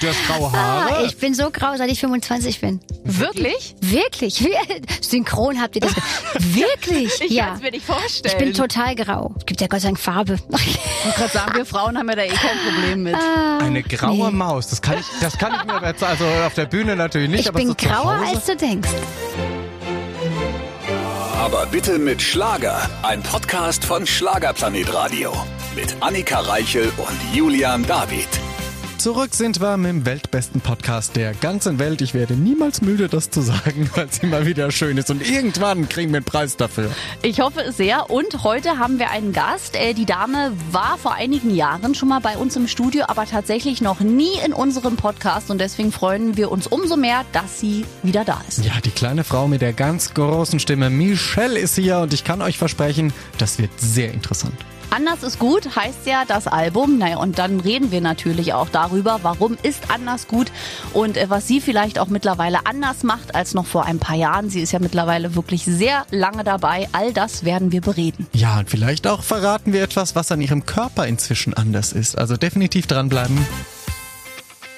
Du hast graue Haare. Ah, ich bin so grau, seit ich 25 bin. Wirklich? Wirklich? Wie- Synchron habt ihr das? Wirklich? Ich ja. kann es mir nicht vorstellen. Ich bin total grau. Es gibt ja Gott sei Dank Farbe. Ich wollte gerade sagen, wir Frauen haben ja da eh kein Problem mit. Eine graue Maus. Das kann ich, das kann ich mir jetzt, also auf der Bühne natürlich nicht, Ich aber bin grauer, als du denkst. Aber bitte mit Schlager. Ein Podcast von Schlagerplanet Radio. Mit Annika Reichel und Julian David. Zurück sind wir mit dem weltbesten Podcast der ganzen Welt. Ich werde niemals müde, das zu sagen, weil es immer wieder schön ist. Und irgendwann kriegen wir einen Preis dafür. Ich hoffe es sehr. Und heute haben wir einen Gast. Äh, Die Dame war vor einigen Jahren schon mal bei uns im Studio, aber tatsächlich noch nie in unserem Podcast. Und deswegen freuen wir uns umso mehr, dass sie wieder da ist. Ja, die kleine Frau mit der ganz großen Stimme, Michelle, ist hier und ich kann euch versprechen, das wird sehr interessant. Anders ist gut heißt ja das Album. Naja, und dann reden wir natürlich auch darüber, warum ist anders gut und äh, was sie vielleicht auch mittlerweile anders macht als noch vor ein paar Jahren. Sie ist ja mittlerweile wirklich sehr lange dabei. All das werden wir bereden. Ja, und vielleicht auch verraten wir etwas, was an ihrem Körper inzwischen anders ist. Also definitiv dranbleiben.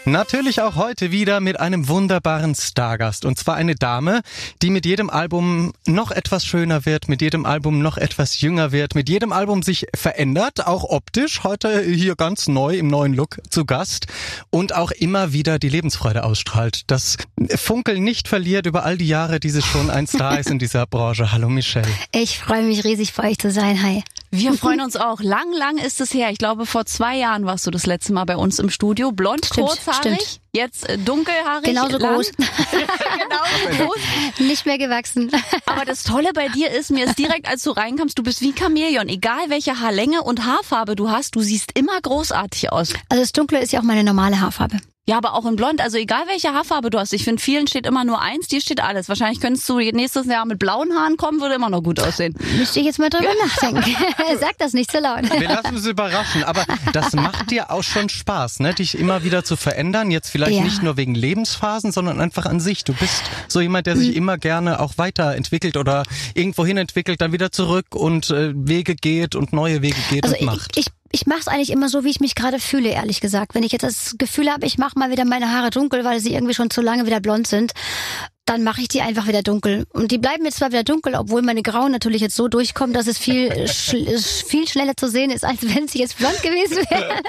Natürlich auch heute wieder mit einem wunderbaren Stargast. Und zwar eine Dame, die mit jedem Album noch etwas schöner wird, mit jedem Album noch etwas jünger wird, mit jedem Album sich verändert, auch optisch. Heute hier ganz neu im neuen Look zu Gast und auch immer wieder die Lebensfreude ausstrahlt. Das Funkeln nicht verliert über all die Jahre, die sie schon ein Star ist in dieser Branche. Hallo Michelle. Ich freue mich riesig, bei euch zu sein. Hi. Wir freuen uns auch. Lang, lang ist es her. Ich glaube, vor zwei Jahren warst du das letzte Mal bei uns im Studio. Blond, Stimmt, kurzhaarig, stimmt. jetzt äh, dunkelhaarig. Genauso lang. groß. Genauso groß. Nicht mehr gewachsen. Aber das Tolle bei dir ist, mir ist direkt, als du reinkamst, du bist wie Chamäleon. Egal welche Haarlänge und Haarfarbe du hast, du siehst immer großartig aus. Also das Dunkle ist ja auch meine normale Haarfarbe. Ja, aber auch in Blond. Also egal welche Haarfarbe du hast. Ich finde, vielen steht immer nur eins, dir steht alles. Wahrscheinlich könntest du nächstes Jahr mit blauen Haaren kommen, würde immer noch gut aussehen. Müsste ich jetzt mal drüber nachdenken. Sag das nicht so laut. Wir lassen uns überraschen, aber das macht dir auch schon Spaß, ne? dich immer wieder zu verändern. Jetzt vielleicht Ja. nicht nur wegen Lebensphasen, sondern einfach an sich. Du bist so jemand, der sich Mhm. immer gerne auch weiterentwickelt oder irgendwo hin entwickelt, dann wieder zurück und äh, Wege geht und neue Wege geht Also und ich, macht. ich, ich mache es eigentlich immer so, wie ich mich gerade fühle, ehrlich gesagt. Wenn ich jetzt das Gefühl habe, ich mache mal wieder meine Haare dunkel, weil sie irgendwie schon zu lange wieder blond sind, dann mache ich die einfach wieder dunkel. Und die bleiben jetzt zwar wieder dunkel, obwohl meine Grauen natürlich jetzt so durchkommen, dass es viel, schl viel schneller zu sehen ist, als wenn sie jetzt blond gewesen wären.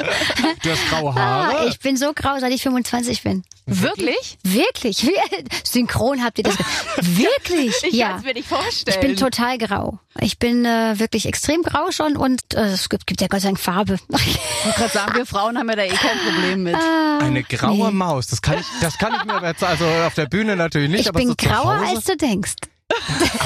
du hast graue Ah, Haare. ich bin so grau, seit ich 25 bin. Wirklich? Wirklich? Wie, synchron habt ihr das? Wirklich? Ich ja. kann es mir nicht vorstellen. Ich bin total grau. Ich bin äh, wirklich extrem grau schon und äh, es gibt, gibt ja Gott sei Dank Farbe. Ich wollte gerade sagen, wir Frauen haben ja da eh kein Problem mit. Eine graue nee. Maus. Das kann ich, das kann ich mir jetzt, also auf der Bühne natürlich nicht, Ich bin grauer, als du denkst.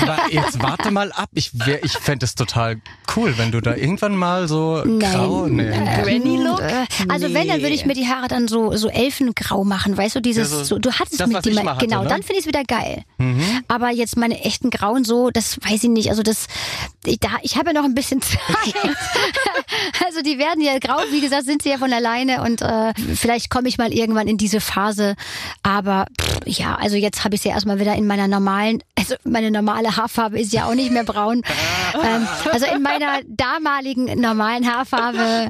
Aber jetzt warte mal ab. Ich, wär- ich fände es total cool, wenn du da irgendwann mal so grau. Nee. Granny-Look? Äh, Also wenn, dann würde ich mir die Haare dann so so elfengrau machen, weißt du, dieses Ja, so- so, du hattest das, mit hatte, genau, ne? dann finde ich es wieder geil. Mhm. Aber jetzt meine echten grauen so, das weiß ich nicht, also das ich, da ich habe ja noch ein bisschen Zeit. also die werden ja grau, wie gesagt, sind sie ja von alleine und äh, vielleicht komme ich mal irgendwann in diese Phase, aber pff, ja, also jetzt habe ich sie erstmal wieder in meiner normalen, also meine normale Haarfarbe ist ja auch nicht mehr braun. ähm, also in meiner damaligen normalen Haarfarbe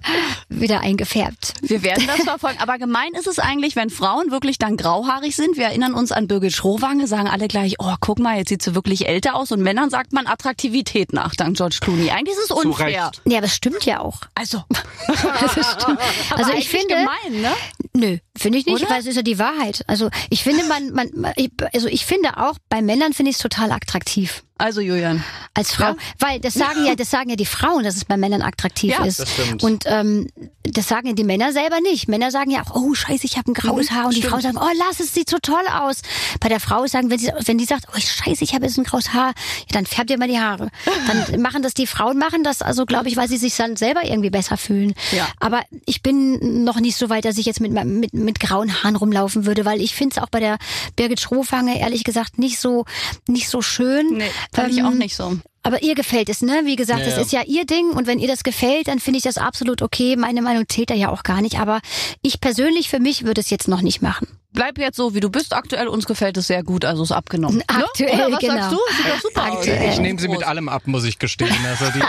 wieder eingefärbt. Wir werden das verfolgen. Aber gemein ist es eigentlich, wenn Frauen wirklich dann grauhaarig sind. Wir erinnern uns an Birgit Schrowange, sagen alle gleich, oh, guck mal, jetzt sieht sie wirklich älter aus. Und Männern sagt man Attraktivität nach, dank George Clooney. Eigentlich ist es unfair. Ja, das stimmt ja auch. Also, Das stimmt. aber Also ich finde, gemein, ne? nö, finde ich nicht, Oder? weil es ist ja die Wahrheit. Also ich finde, man, man, also ich finde auch bei Männern finde ich es total attraktiv. Also, Julian. Als Frau, Ja. weil das sagen ja, das sagen ja die Frauen, dass es bei Männern attraktiv Ja, ist. das stimmt. Und ähm, das sagen ja die Männer selber nicht. Männer sagen ja auch, oh Scheiße, ich habe ein graues Mhm, Haar. Und die stimmt. Frauen sagen, oh lass es, sieht so toll aus. Bei der Frau sagen, wenn sie, wenn die sagt, oh Scheiße, ich habe jetzt ein graues Haar, ja, dann färbt ihr mal die Haare. Dann machen das die Frauen, machen das also, glaube ich, weil sie sich dann selber irgendwie besser fühlen. Ja. Aber ich bin noch nicht so weit, dass ich jetzt mit, mit, mit grauen Haaren rumlaufen würde, weil ich finde es auch bei der Birgit Schrofange ehrlich gesagt nicht so nicht so schön. Nee, fand ich Ähm, auch nicht so. Aber ihr gefällt es, ne? Wie gesagt, Ja, das ja. ist ja ihr Ding und wenn ihr das gefällt, dann finde ich das absolut okay. Meine Meinung zählt da ja auch gar nicht. Aber ich persönlich für mich würde es jetzt noch nicht machen. Bleib jetzt so, wie du bist aktuell. Uns gefällt es sehr gut, also ist abgenommen. Aktuell, ne? Oder was genau. sagst du? Sieht doch super aus. Aktuell. Ich nehme sie mit allem ab, muss ich gestehen. Also die,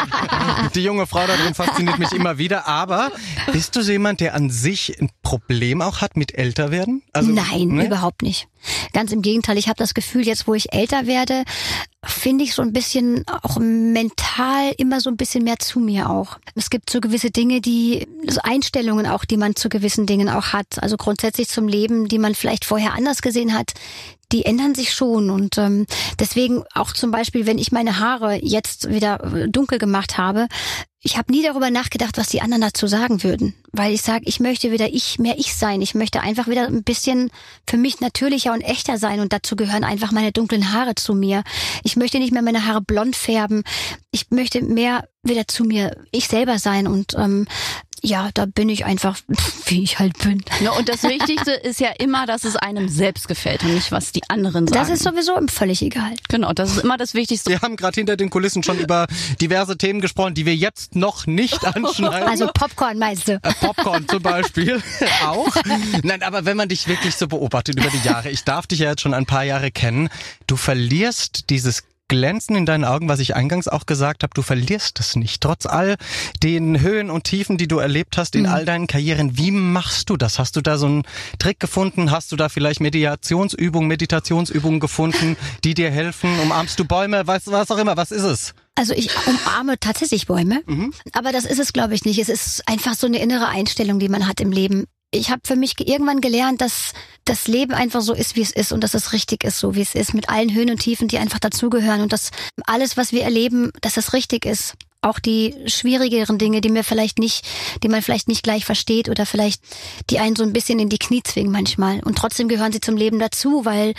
die junge Frau da drin fasziniert mich immer wieder. Aber bist du so jemand, der an sich ein Problem auch hat mit älter werden? Also, Nein, ne? überhaupt nicht. Ganz im Gegenteil, ich habe das Gefühl, jetzt wo ich älter werde, finde ich so ein bisschen auch mental immer so ein bisschen mehr zu mir auch. Es gibt so gewisse Dinge, die, so Einstellungen auch, die man zu gewissen Dingen auch hat. Also grundsätzlich zum Leben, die man vielleicht vorher anders gesehen hat, die ändern sich schon und ähm, deswegen auch zum Beispiel, wenn ich meine Haare jetzt wieder äh, dunkel gemacht habe, ich habe nie darüber nachgedacht, was die anderen dazu sagen würden, weil ich sage, ich möchte wieder ich mehr ich sein. Ich möchte einfach wieder ein bisschen für mich natürlicher und echter sein und dazu gehören einfach meine dunklen Haare zu mir. Ich möchte nicht mehr meine Haare blond färben. Ich möchte mehr wieder zu mir ich selber sein und ähm, ja, da bin ich einfach, wie ich halt bin. Ne, und das Wichtigste ist ja immer, dass es einem selbst gefällt und nicht, was die anderen sagen. Das ist sowieso völlig egal. genau, das ist immer das Wichtigste. Wir haben gerade hinter den Kulissen schon über diverse Themen gesprochen, die wir jetzt noch nicht anschneiden. Also Popcorn meinst du? Äh, Popcorn zum Beispiel auch. Nein, aber wenn man dich wirklich so beobachtet über die Jahre, ich darf dich ja jetzt schon ein paar Jahre kennen, du verlierst dieses Glänzen in deinen Augen, was ich eingangs auch gesagt habe, du verlierst es nicht. Trotz all den Höhen und Tiefen, die du erlebt hast in all deinen Karrieren, wie machst du das? Hast du da so einen Trick gefunden? Hast du da vielleicht Mediationsübungen, Meditationsübungen gefunden, die dir helfen? Umarmst du Bäume? Was, was auch immer, was ist es? Also ich umarme tatsächlich Bäume, aber das ist es, glaube ich, nicht. Es ist einfach so eine innere Einstellung, die man hat im Leben. Ich habe für mich ge- irgendwann gelernt, dass das Leben einfach so ist, wie es ist und dass es richtig ist, so wie es ist, mit allen Höhen und Tiefen, die einfach dazugehören und dass alles, was wir erleben, dass es richtig ist. Auch die schwierigeren Dinge, die mir vielleicht nicht, die man vielleicht nicht gleich versteht oder vielleicht die einen so ein bisschen in die Knie zwingen manchmal. Und trotzdem gehören sie zum Leben dazu, weil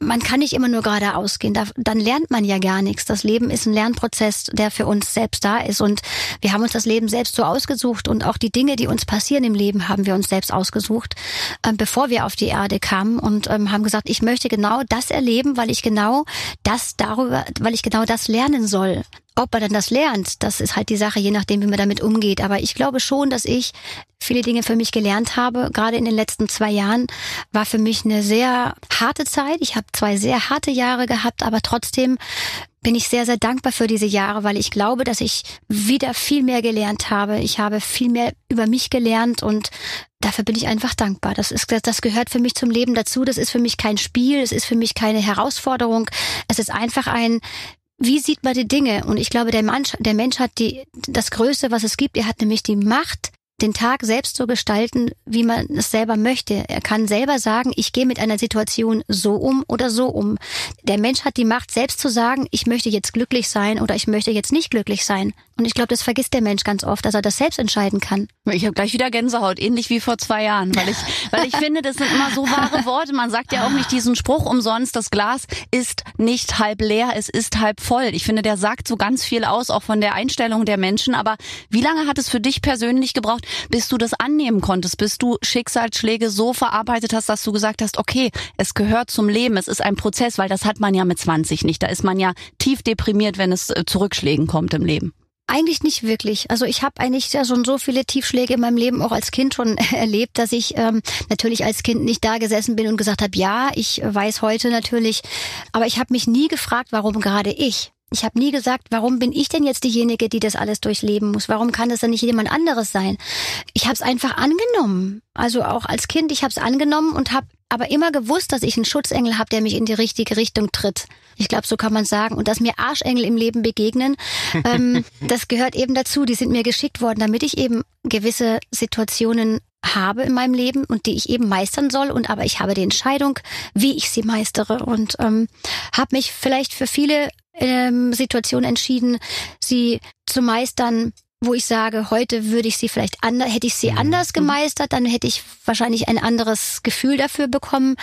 man kann nicht immer nur geradeaus gehen. Da, dann lernt man ja gar nichts. Das Leben ist ein Lernprozess, der für uns selbst da ist. Und wir haben uns das Leben selbst so ausgesucht. Und auch die Dinge, die uns passieren im Leben, haben wir uns selbst ausgesucht, ähm, bevor wir auf die Erde kamen und ähm, haben gesagt, ich möchte genau das erleben, weil ich genau das darüber, weil ich genau das lernen soll. Ob man dann das lernt, das ist halt die Sache, je nachdem, wie man damit umgeht. Aber ich glaube schon, dass ich viele Dinge für mich gelernt habe. Gerade in den letzten zwei Jahren war für mich eine sehr harte Zeit. Ich habe zwei sehr harte Jahre gehabt, aber trotzdem bin ich sehr, sehr dankbar für diese Jahre, weil ich glaube, dass ich wieder viel mehr gelernt habe. Ich habe viel mehr über mich gelernt und dafür bin ich einfach dankbar. Das ist, das gehört für mich zum Leben dazu. Das ist für mich kein Spiel. Es ist für mich keine Herausforderung. Es ist einfach ein, wie sieht man die Dinge? Und ich glaube, der Mensch, der Mensch hat die, das Größte, was es gibt. Er hat nämlich die Macht, den Tag selbst so gestalten, wie man es selber möchte. Er kann selber sagen, ich gehe mit einer Situation so um oder so um. Der Mensch hat die Macht, selbst zu sagen, ich möchte jetzt glücklich sein oder ich möchte jetzt nicht glücklich sein. Und ich glaube, das vergisst der Mensch ganz oft, dass er das selbst entscheiden kann. Ich habe gleich wieder Gänsehaut, ähnlich wie vor zwei Jahren, weil ich, weil ich finde, das sind immer so wahre Worte. Man sagt ja auch nicht diesen Spruch umsonst, das Glas ist nicht halb leer, es ist halb voll. Ich finde, der sagt so ganz viel aus, auch von der Einstellung der Menschen. Aber wie lange hat es für dich persönlich gebraucht, bis du das annehmen konntest, bis du Schicksalsschläge so verarbeitet hast, dass du gesagt hast, okay, es gehört zum Leben, es ist ein Prozess, weil das hat man ja mit 20 nicht. Da ist man ja tief deprimiert, wenn es äh, zu Rückschlägen kommt im Leben. Eigentlich nicht wirklich. Also ich habe eigentlich ja schon so viele Tiefschläge in meinem Leben auch als Kind schon erlebt, dass ich ähm, natürlich als Kind nicht da gesessen bin und gesagt habe, ja, ich weiß heute natürlich, aber ich habe mich nie gefragt, warum gerade ich. Ich habe nie gesagt, warum bin ich denn jetzt diejenige, die das alles durchleben muss? Warum kann das dann nicht jemand anderes sein? Ich habe es einfach angenommen. Also auch als Kind, ich habe es angenommen und habe aber immer gewusst, dass ich einen Schutzengel habe, der mich in die richtige Richtung tritt. Ich glaube, so kann man sagen. Und dass mir Arschengel im Leben begegnen, ähm, das gehört eben dazu. Die sind mir geschickt worden, damit ich eben gewisse Situationen habe in meinem Leben und die ich eben meistern soll. Und aber ich habe die Entscheidung, wie ich sie meistere und ähm, habe mich vielleicht für viele ähm, Situationen entschieden, sie zu meistern, wo ich sage, heute würde ich sie vielleicht anders, hätte ich sie anders gemeistert, dann hätte ich wahrscheinlich ein anderes Gefühl dafür bekommen.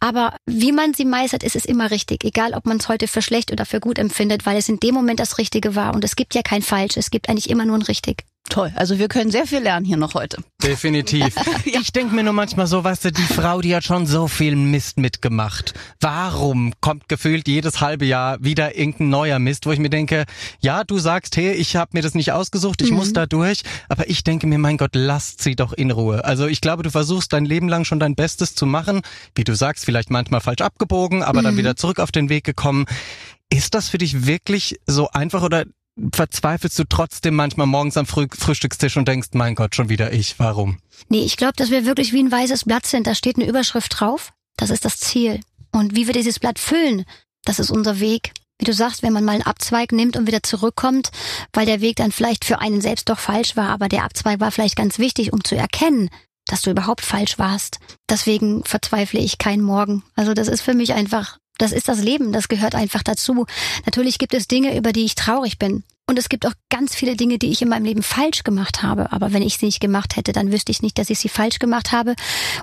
Aber wie man sie meistert, ist es immer richtig, egal ob man es heute für schlecht oder für gut empfindet, weil es in dem Moment das Richtige war. Und es gibt ja kein Falsch, es gibt eigentlich immer nur ein Richtig. Toll. Also wir können sehr viel lernen hier noch heute. Definitiv. Ich denke mir nur manchmal so, weißt du, die Frau, die hat schon so viel Mist mitgemacht. Warum kommt gefühlt jedes halbe Jahr wieder irgendein neuer Mist, wo ich mir denke, ja, du sagst, hey, ich habe mir das nicht ausgesucht, ich mhm. muss da durch, aber ich denke mir, mein Gott, lasst sie doch in Ruhe. Also ich glaube, du versuchst dein Leben lang schon dein Bestes zu machen, wie du sagst, vielleicht manchmal falsch abgebogen, aber mhm. dann wieder zurück auf den Weg gekommen. Ist das für dich wirklich so einfach oder verzweifelst du trotzdem manchmal morgens am Früh Frühstückstisch und denkst, mein Gott, schon wieder ich, warum? Nee, ich glaube, dass wir wirklich wie ein weißes Blatt sind. Da steht eine Überschrift drauf. Das ist das Ziel. Und wie wir dieses Blatt füllen, das ist unser Weg. Wie du sagst, wenn man mal einen Abzweig nimmt und wieder zurückkommt, weil der Weg dann vielleicht für einen selbst doch falsch war, aber der Abzweig war vielleicht ganz wichtig, um zu erkennen, dass du überhaupt falsch warst. Deswegen verzweifle ich keinen Morgen. Also das ist für mich einfach das ist das Leben, das gehört einfach dazu. Natürlich gibt es Dinge, über die ich traurig bin. Und es gibt auch ganz viele Dinge, die ich in meinem Leben falsch gemacht habe. Aber wenn ich sie nicht gemacht hätte, dann wüsste ich nicht, dass ich sie falsch gemacht habe.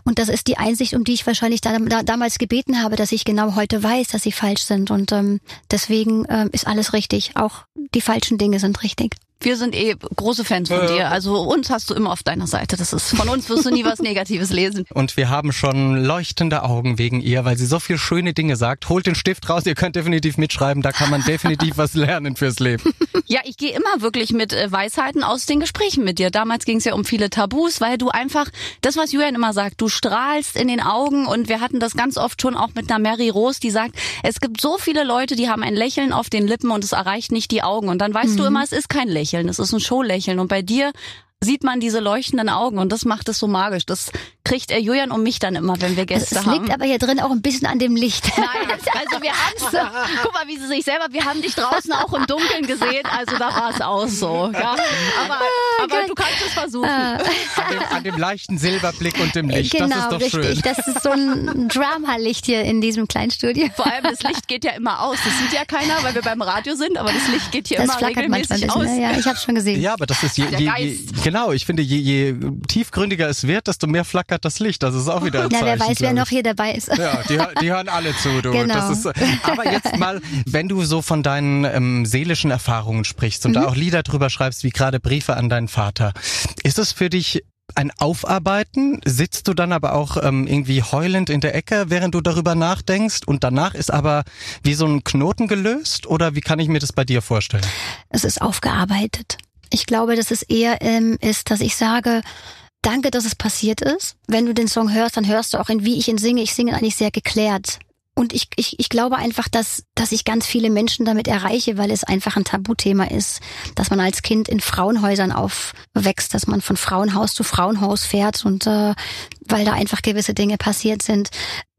Und das ist die Einsicht, um die ich wahrscheinlich da, da, damals gebeten habe, dass ich genau heute weiß, dass sie falsch sind. Und ähm, deswegen ähm, ist alles richtig. Auch die falschen Dinge sind richtig. Wir sind eh große Fans von dir. Also uns hast du immer auf deiner Seite. Das ist von uns wirst du nie was Negatives lesen. Und wir haben schon leuchtende Augen wegen ihr, weil sie so viel schöne Dinge sagt. Holt den Stift raus, ihr könnt definitiv mitschreiben. Da kann man definitiv was lernen fürs Leben. Ja, ich gehe immer wirklich mit äh, Weisheiten aus den Gesprächen mit dir. Damals ging es ja um viele Tabus, weil du einfach das, was Julian immer sagt, du strahlst in den Augen und wir hatten das ganz oft schon auch mit einer Mary Rose, die sagt, es gibt so viele Leute, die haben ein Lächeln auf den Lippen und es erreicht nicht die Augen. Und dann weißt mhm. du immer, es ist kein Lächeln. Lächeln, es ist ein Showlächeln. Und bei dir sieht man diese leuchtenden Augen und das macht es so magisch. Das kriegt er Julian und mich dann immer, wenn wir Gäste es haben. Es liegt aber hier drin auch ein bisschen an dem Licht. Nein, also wir haben guck mal, wie sie sich selber, wir haben dich draußen auch im Dunkeln gesehen, also da war es auch so. Ja? Aber, ah, aber du kannst es versuchen. Ah. An dem, an dem, leichten Silberblick und dem Licht, genau, das ist doch richtig. schön. Das ist so ein Drama-Licht hier in diesem kleinen Studio. Vor allem das Licht geht ja immer aus. Das sieht ja keiner, weil wir beim Radio sind, aber das Licht geht hier das immer regelmäßig aus. Ne? Ja, ich habe schon gesehen. Ja, aber das ist je, je, je genau. Ich finde, je, je tiefgründiger es wird, desto mehr flackert das Licht. Das ist auch wieder ein Na, Zeichen, wer weiß, wer noch hier dabei ist. Ja, die, die hören alle zu, du. Genau. Ist, aber jetzt mal, wenn du so von deinen ähm, seelischen Erfahrungen sprichst und mhm. da auch Lieder drüber schreibst, wie gerade Briefe an deinen Vater, ist es für dich ein Aufarbeiten? Sitzt du dann aber auch ähm, irgendwie heulend in der Ecke, während du darüber nachdenkst und danach ist aber wie so ein Knoten gelöst oder wie kann ich mir das bei dir vorstellen? Es ist aufgearbeitet. Ich glaube, dass es eher ähm, ist, dass ich sage, danke, dass es passiert ist. Wenn du den Song hörst, dann hörst du auch in wie ich ihn singe. Ich singe eigentlich sehr geklärt. Und ich, ich, ich glaube einfach, dass, dass ich ganz viele Menschen damit erreiche, weil es einfach ein Tabuthema ist, dass man als Kind in Frauenhäusern aufwächst, dass man von Frauenhaus zu Frauenhaus fährt und äh, weil da einfach gewisse Dinge passiert sind.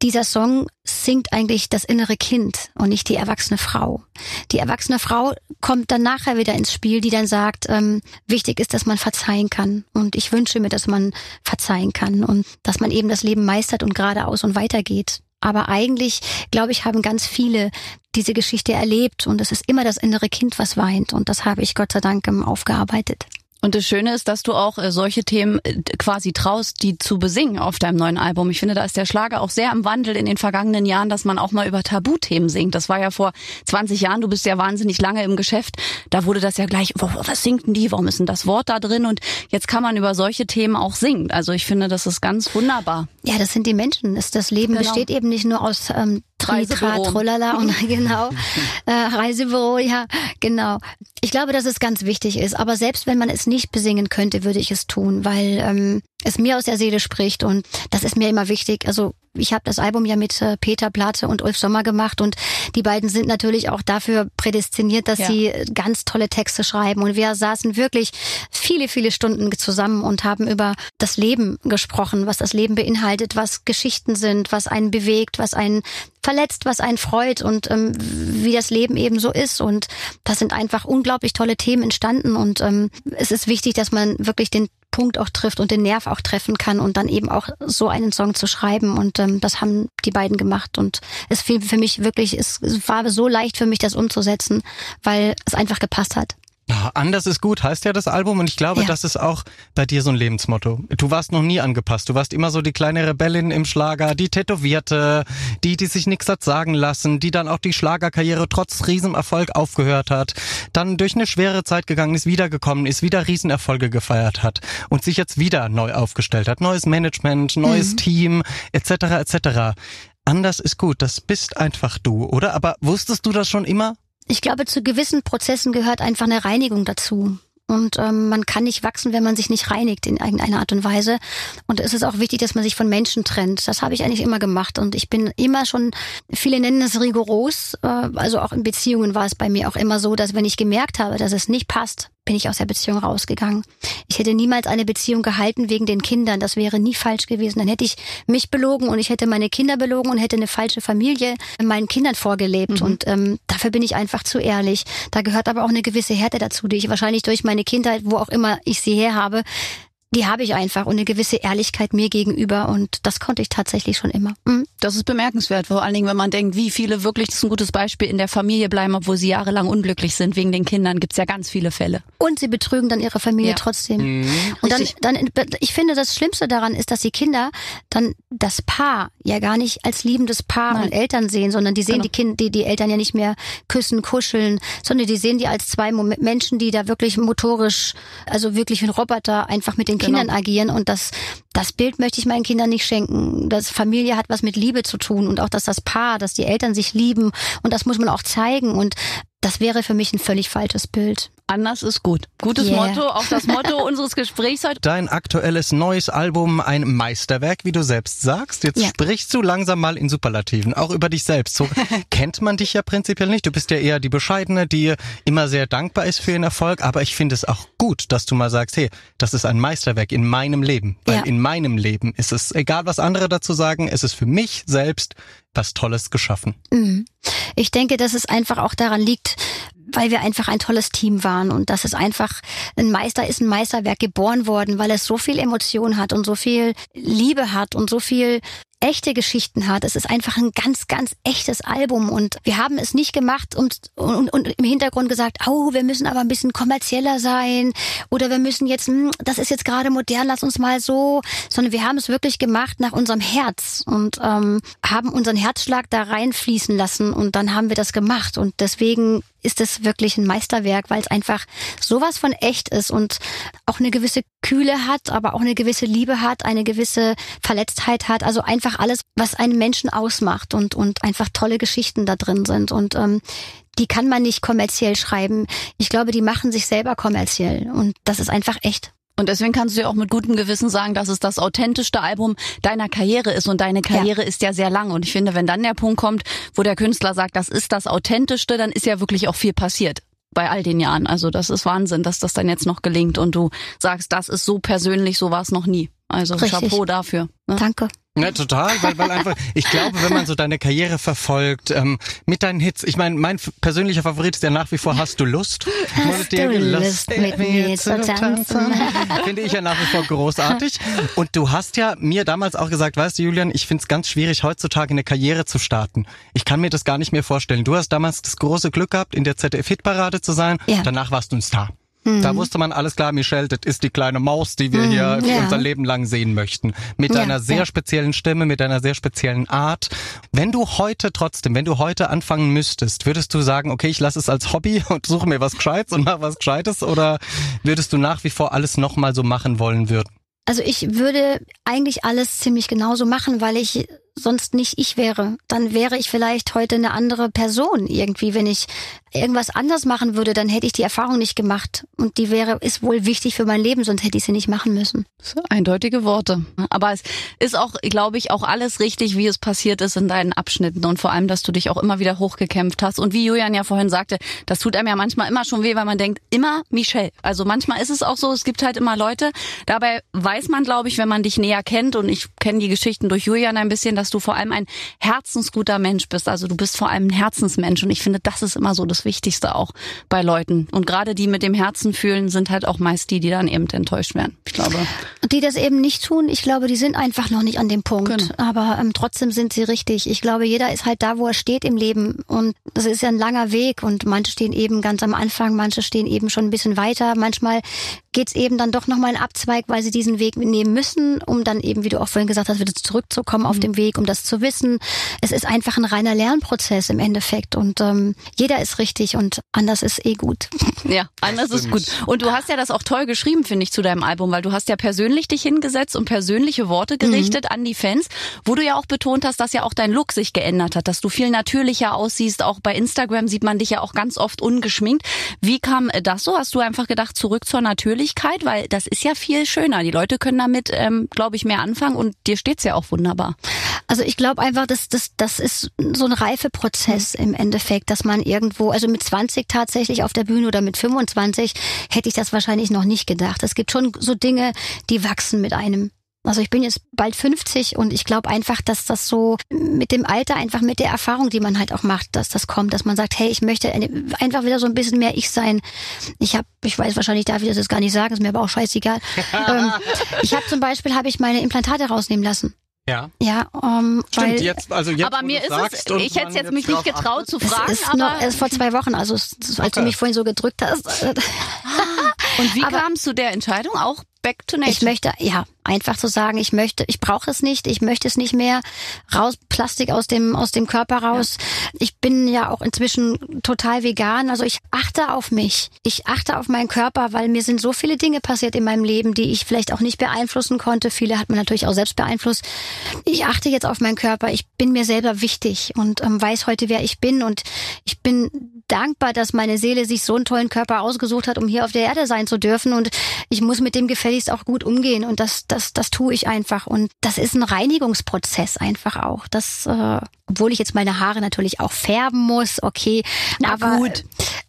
Dieser Song singt eigentlich das innere Kind und nicht die erwachsene Frau. Die erwachsene Frau kommt dann nachher wieder ins Spiel, die dann sagt, ähm, wichtig ist, dass man verzeihen kann. Und ich wünsche mir, dass man verzeihen kann und dass man eben das Leben meistert und geradeaus und weitergeht. Aber eigentlich, glaube ich, haben ganz viele diese Geschichte erlebt und es ist immer das innere Kind, was weint. Und das habe ich Gott sei Dank aufgearbeitet. Und das Schöne ist, dass du auch äh, solche Themen äh, quasi traust, die zu besingen auf deinem neuen Album. Ich finde, da ist der Schlager auch sehr im Wandel in den vergangenen Jahren, dass man auch mal über Tabuthemen singt. Das war ja vor 20 Jahren, du bist ja wahnsinnig lange im Geschäft. Da wurde das ja gleich, was singt denn die? Warum ist denn das Wort da drin? Und jetzt kann man über solche Themen auch singen. Also ich finde, das ist ganz wunderbar. Ja, das sind die Menschen. Das Leben genau. besteht eben nicht nur aus ähm, Tritra, Trollala und genau, äh, Reisebüro, ja, genau. Ich glaube, dass es ganz wichtig ist. Aber selbst wenn man es nicht besingen könnte, würde ich es tun, weil ähm, es mir aus der Seele spricht und das ist mir immer wichtig. Also ich habe das Album ja mit äh, Peter Platte und Ulf Sommer gemacht und die beiden sind natürlich auch dafür prädestiniert, dass ja. sie ganz tolle Texte schreiben. Und wir saßen wirklich viele, viele Stunden zusammen und haben über das Leben gesprochen, was das Leben beinhaltet, was Geschichten sind, was einen bewegt, was einen verletzt, was einen freut und ähm, wie das Leben eben so ist. Und das sind einfach unglaublich tolle Themen entstanden. Und ähm, es ist wichtig, dass man wirklich den Punkt auch trifft und den Nerv auch treffen kann und dann eben auch so einen Song zu schreiben. Und ähm, das haben die beiden gemacht. Und es fiel für mich wirklich, es, war so leicht für mich, das umzusetzen, weil es einfach gepasst hat. Ah, anders ist gut, heißt ja das Album. Und ich glaube, Ja. das ist auch bei dir so ein Lebensmotto. Du warst noch nie angepasst. Du warst immer so die kleine Rebellin im Schlager, die Tätowierte, die, die sich nichts hat sagen lassen, die dann auch die Schlagerkarriere trotz Riesenerfolg aufgehört hat, dann durch eine schwere Zeit gegangen ist, wiedergekommen ist, wieder Riesenerfolge gefeiert hat und sich jetzt wieder neu aufgestellt hat. Neues Management, neues Team, etc. etc. Anders ist gut, das bist einfach du, oder? Aber wusstest du das schon immer? Ich glaube, zu gewissen Prozessen gehört einfach eine Reinigung dazu. Und ähm, man kann nicht wachsen, wenn man sich nicht reinigt in irgendeiner Art und Weise. Und es ist auch wichtig, dass man sich von Menschen trennt. Das habe ich eigentlich immer gemacht. Und ich bin immer schon, viele nennen es rigoros. Äh, also auch in Beziehungen war es bei mir auch immer so, dass wenn ich gemerkt habe, dass es nicht passt, bin ich aus der Beziehung rausgegangen. Ich hätte niemals eine Beziehung gehalten wegen den Kindern. Das wäre nie falsch gewesen. Dann hätte ich mich belogen und ich hätte meine Kinder belogen und hätte eine falsche Familie meinen Kindern vorgelebt. Und ähm, dafür bin ich einfach zu ehrlich. Da gehört aber auch eine gewisse Härte dazu, die ich wahrscheinlich durch meine Kindheit, wo auch immer ich sie her habe, die habe ich einfach und eine gewisse Ehrlichkeit mir gegenüber und das konnte ich tatsächlich schon immer. Mhm. Das ist bemerkenswert, vor allen Dingen, wenn man denkt, wie viele wirklich, das ist ein gutes Beispiel, in der Familie bleiben, obwohl sie jahrelang unglücklich sind wegen den Kindern, gibt's ja ganz viele Fälle. Und sie betrügen dann ihre Familie Ja. trotzdem. Und dann, dann, ich finde, das Schlimmste daran ist, dass die Kinder dann das Paar ja gar nicht als liebendes Paar Nein. und Eltern sehen, sondern die sehen Genau. die Kinder, die, die Eltern ja nicht mehr küssen, kuscheln, sondern die sehen die als zwei Menschen, die da wirklich motorisch, also wirklich wie ein Roboter einfach mit den Genau. Kindern agieren. Und das, das Bild möchte ich meinen Kindern nicht schenken. Das Familie hat was mit Liebe zu tun und auch, dass das Paar, dass die Eltern sich lieben und das muss man auch zeigen. Und das wäre für mich ein völlig falsches Bild. Anders ist gut. Gutes Yeah. Motto, auch das Motto unseres Gesprächs heute. Dein aktuelles neues Album, ein Meisterwerk, wie du selbst sagst. Jetzt Ja. sprichst du langsam mal in Superlativen, auch über dich selbst. So kennt man dich ja prinzipiell nicht. Du bist ja eher die Bescheidene, die immer sehr dankbar ist für ihren Erfolg. Aber ich finde es auch gut, dass du mal sagst, hey, das ist ein Meisterwerk in meinem Leben. Weil Ja. in meinem Leben ist es, egal was andere dazu sagen, es ist für mich selbst was Tolles geschaffen. Mhm. Ich denke, dass es einfach auch daran liegt, weil wir einfach ein tolles Team waren und dass es einfach ein Meister ist, ein Meisterwerk geboren worden, weil es so viel Emotion hat und so viel Liebe hat und so viel echte Geschichten hat. Es ist einfach ein ganz, ganz echtes Album. Und wir haben es nicht gemacht und, und, und im Hintergrund gesagt, oh, wir müssen aber ein bisschen kommerzieller sein. Oder wir müssen jetzt, hm, das ist jetzt gerade modern, lass uns mal so, sondern wir haben es wirklich gemacht nach unserem Herz und ähm, haben unseren Herzschlag da reinfließen lassen. Und dann haben wir das gemacht. Und deswegen ist es wirklich ein Meisterwerk, weil es einfach sowas von echt ist und auch eine gewisse Kühle hat, aber auch eine gewisse Liebe hat, eine gewisse Verletztheit hat, also einfach alles, was einen Menschen ausmacht und und einfach tolle Geschichten da drin sind und ähm, die kann man nicht kommerziell schreiben. Ich glaube, die machen sich selber kommerziell und das ist einfach echt. Und deswegen kannst du ja auch mit gutem Gewissen sagen, dass es das authentischste Album deiner Karriere ist. Und deine Karriere ist ja sehr lang. Und ich finde, wenn dann der Punkt kommt, wo der Künstler sagt, das ist das authentischste, dann ist ja wirklich auch viel passiert bei all den Jahren. Also das ist Wahnsinn, dass das dann jetzt noch gelingt und du sagst, das ist so persönlich, so war es noch nie. Also Richtig. Chapeau dafür. Ne? Danke. Ja, total, weil, weil einfach, ich glaube, wenn man so deine Karriere verfolgt, ähm, mit deinen Hits, ich meine, mein persönlicher Favorit ist ja nach wie vor Hast du Lust? Hast du Lust, mit mir zu tanzen? Finde ich ja nach wie vor großartig. Und du hast ja mir damals auch gesagt, weißt du, Julian, ich finde es ganz schwierig, heutzutage eine Karriere zu starten. Ich kann mir das gar nicht mehr vorstellen. Du hast damals das große Glück gehabt, in der ZDF-Hitparade zu sein. Ja. Danach warst du ein Star. Da wusste man alles klar, Michelle, das ist die kleine Maus, die wir hier ja. unser Leben lang sehen möchten. Mit Ja, deiner sehr ja. speziellen Stimme, mit deiner sehr speziellen Art. Wenn du heute trotzdem, wenn du heute anfangen müsstest, würdest du sagen, okay, ich lasse es als Hobby und suche mir was Gescheites und mache was Gescheites oder würdest du nach wie vor alles nochmal so machen wollen würden? Also ich würde eigentlich alles ziemlich genauso machen, weil ich sonst nicht ich wäre. Dann wäre ich vielleicht heute eine andere Person irgendwie. Wenn ich irgendwas anders machen würde, dann hätte ich die Erfahrung nicht gemacht. Und die wäre, ist wohl wichtig für mein Leben, sonst hätte ich sie nicht machen müssen. Eindeutige Worte. Aber es ist auch, glaube ich, auch alles richtig, wie es passiert ist in deinen Abschnitten und vor allem, dass du dich auch immer wieder hochgekämpft hast. Und wie Julian ja vorhin sagte, das tut einem ja manchmal immer schon weh, weil man denkt, immer Michelle. Also manchmal ist es auch so, es gibt halt immer Leute. Dabei weiß man, glaube ich, wenn man dich näher kennt und ich kenne die Geschichten durch Julian ein bisschen, dass du vor allem ein herzensguter Mensch bist. Also du bist vor allem ein Herzensmensch und ich finde, das ist immer so das das Wichtigste auch bei Leuten. Und gerade die mit dem Herzen fühlen, sind halt auch meist die, die dann eben enttäuscht werden. Ich glaube. Und die das eben nicht tun, ich glaube, die sind einfach noch nicht an dem Punkt. Genau. Aber ähm, trotzdem sind sie richtig. Ich glaube, jeder ist halt da, wo er steht im Leben. Und das ist ja ein langer Weg. Und manche stehen eben ganz am Anfang, manche stehen eben schon ein bisschen weiter. Manchmal geht's eben dann doch nochmal einen Abzweig, weil sie diesen Weg nehmen müssen, um dann eben, wie du auch vorhin gesagt hast, wieder zurückzukommen auf dem Weg, um das zu wissen. Es ist einfach ein reiner Lernprozess im Endeffekt. Und ähm, jeder ist richtig und anders ist eh gut. Ja, anders ist gut. Und du hast ja das auch toll geschrieben, finde ich, zu deinem Album, weil du hast ja persönlich dich hingesetzt und persönliche Worte gerichtet an die Fans, wo du ja auch betont hast, dass ja auch dein Look sich geändert hat, dass du viel natürlicher aussiehst. Auch bei Instagram sieht man dich ja auch ganz oft ungeschminkt. Wie kam das so? Hast du einfach gedacht, zurück zur Natürlichkeit? Weil das ist ja viel schöner. Die Leute können damit, ähm, glaube ich, mehr anfangen und dir steht's ja auch wunderbar. Also ich glaube einfach, dass das, das ist so ein Reifeprozess im Endeffekt, dass man irgendwo, also mit 20 tatsächlich auf der Bühne oder mit 25 hätte ich das wahrscheinlich noch nicht gedacht. Es gibt schon so Dinge, die wachsen mit einem. Also ich bin jetzt bald 50 und ich glaube einfach, dass das so mit dem Alter, einfach mit der Erfahrung, die man halt auch macht, dass das kommt, dass man sagt, hey, ich möchte einfach wieder so ein bisschen mehr ich sein. Ich habe, ich weiß wahrscheinlich, darf ich das jetzt gar nicht sagen, ist mir aber auch scheißegal. ähm, ich habe zum Beispiel, habe ich meine Implantate rausnehmen lassen. Ja. Ja, ähm, Stimmt, weil jetzt, also jetzt, aber mir ist es, ich hätte man jetzt mich nicht getraut achtet. zu es fragen, ist, aber noch, es ist vor zwei Wochen, also es- als Okay. du mich vorhin so gedrückt hast. und wie aber- kam es zu der Entscheidung? Auch back to nature. Ich möchte, ja, einfach zu sagen, ich möchte, ich brauche es nicht, ich möchte es nicht mehr. Raus, Plastik aus dem, aus dem Körper raus. Ich bin ja auch inzwischen total vegan. Also ich achte auf mich. Ich achte auf meinen Körper, weil mir sind so viele Dinge passiert in meinem Leben, die ich vielleicht auch nicht beeinflussen konnte. Viele hat man natürlich auch selbst beeinflusst. Ich achte jetzt auf meinen Körper. Ich bin mir selber wichtig und ähm, weiß heute, wer ich bin. Und ich bin dankbar, dass meine Seele sich so einen tollen Körper ausgesucht hat, um hier auf der Erde sein zu dürfen. Und ich muss mit dem gefälligst auch gut umgehen. Und das, das, das tue ich einfach. Und das ist ein Reinigungsprozess einfach auch. Das, äh, obwohl ich jetzt meine Haare natürlich auch färben muss, okay. Na aber, gut.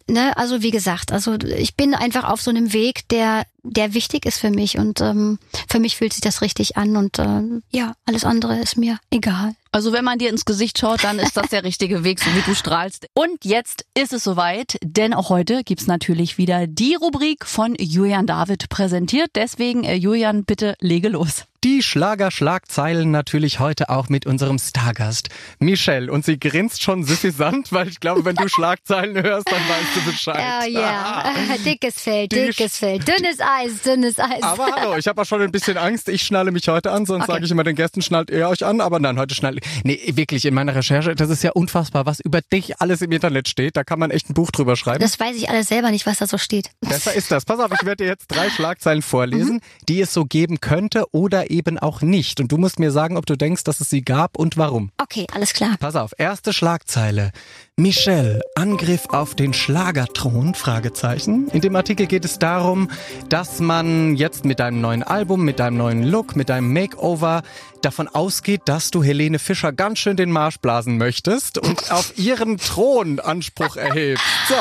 Ne, also wie gesagt, also ich bin einfach auf so einem Weg, der, der wichtig ist für mich. Und ähm, für mich fühlt sich das richtig an. Und ähm, ja, alles andere ist mir egal. Also wenn man dir ins Gesicht schaut, dann ist das der richtige Weg, so wie du strahlst. Und jetzt ist es soweit, denn auch heute gibt's natürlich wieder die Rubrik von Julian David präsentiert. Deswegen, äh, Julian, bitte lege los. Die Schlager-Schlagzeilen natürlich heute auch mit unserem Stargast Michelle. Und sie grinst schon suffisant, weil ich glaube, wenn du Schlagzeilen hörst, dann weißt du Bescheid. Ja, ja. Dickes Fell, dickes Fell. Dünnes Eis, dünnes Eis. Aber hallo, ich habe auch schon ein bisschen Angst. Ich schnalle mich heute an, sonst Okay. sage ich immer den Gästen, schnallt ihr euch an. Aber nein, heute schnallt. Nee, wirklich, in meiner Recherche, das ist ja unfassbar, was über dich alles im Internet steht. Da kann man echt ein Buch drüber schreiben. Das weiß ich alles selber nicht, was da so steht. Besser ist das. Pass auf, ich werde dir jetzt drei Schlagzeilen vorlesen, die es so geben könnte oder eben auch nicht. Und du musst mir sagen, ob du denkst, dass es sie gab und warum. Okay, alles klar. Pass auf, erste Schlagzeile. Michelle, Angriff auf den Schlagerthron? Fragezeichen. In dem Artikel geht es darum, dass man jetzt mit deinem neuen Album, mit deinem neuen Look, mit deinem Makeover davon ausgeht, dass du Helene Fischer ganz schön den Marsch blasen möchtest und auf ihren Thron Anspruch erhebst. So.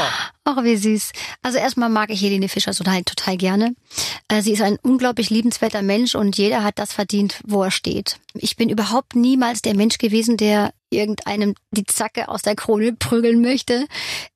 Ach, wie süß. Also erstmal mag ich Helene Fischer total, total gerne. Äh, Sie ist ein unglaublich liebenswerter Mensch und jeder hat das verdient, wo er steht. Ich bin überhaupt niemals der Mensch gewesen, der irgendeinem die Zacke aus der Krone prügeln möchte.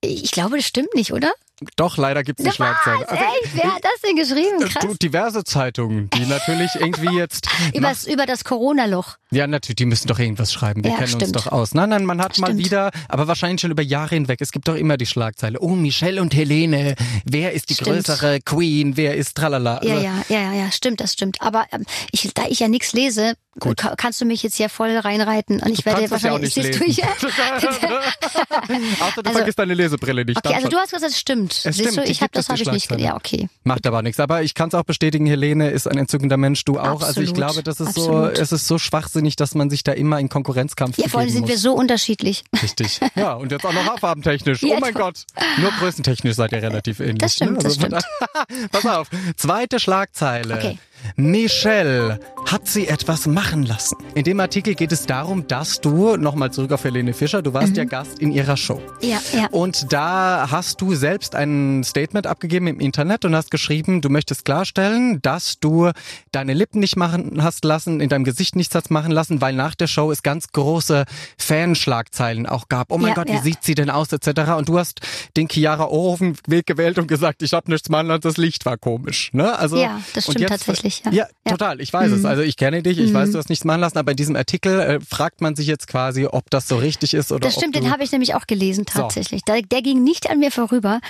Ich glaube, das stimmt nicht, oder? Doch, leider gibt's die Schlagzeile. Also, Echt? Wer hat das denn geschrieben? Krass. Diverse Zeitungen, die natürlich irgendwie jetzt. Übers, über das Corona-Loch. Ja, natürlich, die müssen doch irgendwas schreiben. Wir Ja, kennen uns stimmt. doch aus. Nein, nein, man hat mal Stimmt. wieder, aber wahrscheinlich schon über Jahre hinweg. Es gibt doch immer die Schlagzeile. Oh, Michelle und Helene. Wer ist die Stimmt. größere Queen? Wer ist tralala? Ja, Also, ja, ja, ja, ja, stimmt, das stimmt. Aber ähm, ich, da ich ja nichts lese, Gut. ka- kannst du mich jetzt hier voll reinreiten und ich Du werde das ja auch wahrscheinlich nicht lesen. du. Außer du Also- vergisst deine Lesebrille nicht. Okay, also du hast gesagt, das stimmt. Es Siehst stimmt, du, ich habe es, das habe ich nicht. Ja, okay. Macht aber nichts. Aber ich kann es auch bestätigen, Helene ist ein entzückender Mensch, du auch. Also ich Absolut, glaube, das ist so, absolut. es ist so schwachsinnig, dass man sich da immer in Konkurrenzkampf Ja, vor allem sind wir muss. so unterschiedlich. Richtig. Ja, und jetzt auch noch haarfarbentechnisch. Ja, oh mein. Gott. Nur größentechnisch seid ihr relativ ähnlich. Das stimmt, ne? das von da- Pass auf. Zweite Schlagzeile. Okay. Michelle hat sie etwas machen lassen. In dem Artikel geht es darum, dass du, nochmal zurück auf Helene Fischer, du warst mhm. ja Gast in ihrer Show. Ja, ja. Und da hast du selbst ein Statement abgegeben im Internet und hast geschrieben, du möchtest klarstellen, dass du deine Lippen nicht machen hast lassen, in deinem Gesicht nichts hast machen lassen, weil nach der Show es ganz große Fanschlagzeilen auch gab. Oh mein ja, Gott, ja. wie sieht sie denn aus, etc. Und du hast den Chiara Ohrhofen Weg gewählt und gesagt, ich habe nichts machen lassen, das Licht war komisch. Ne? Also, ja, das stimmt tatsächlich. Ja. ja, total, ich weiß mhm. es. Also ich kenne dich, ich mhm. weiß, du hast nichts machen lassen, aber in diesem Artikel äh, fragt man sich jetzt quasi, ob das so richtig ist oder Das stimmt, den habe ich nämlich auch gelesen tatsächlich. So. Der, der ging nicht an mir vorüber.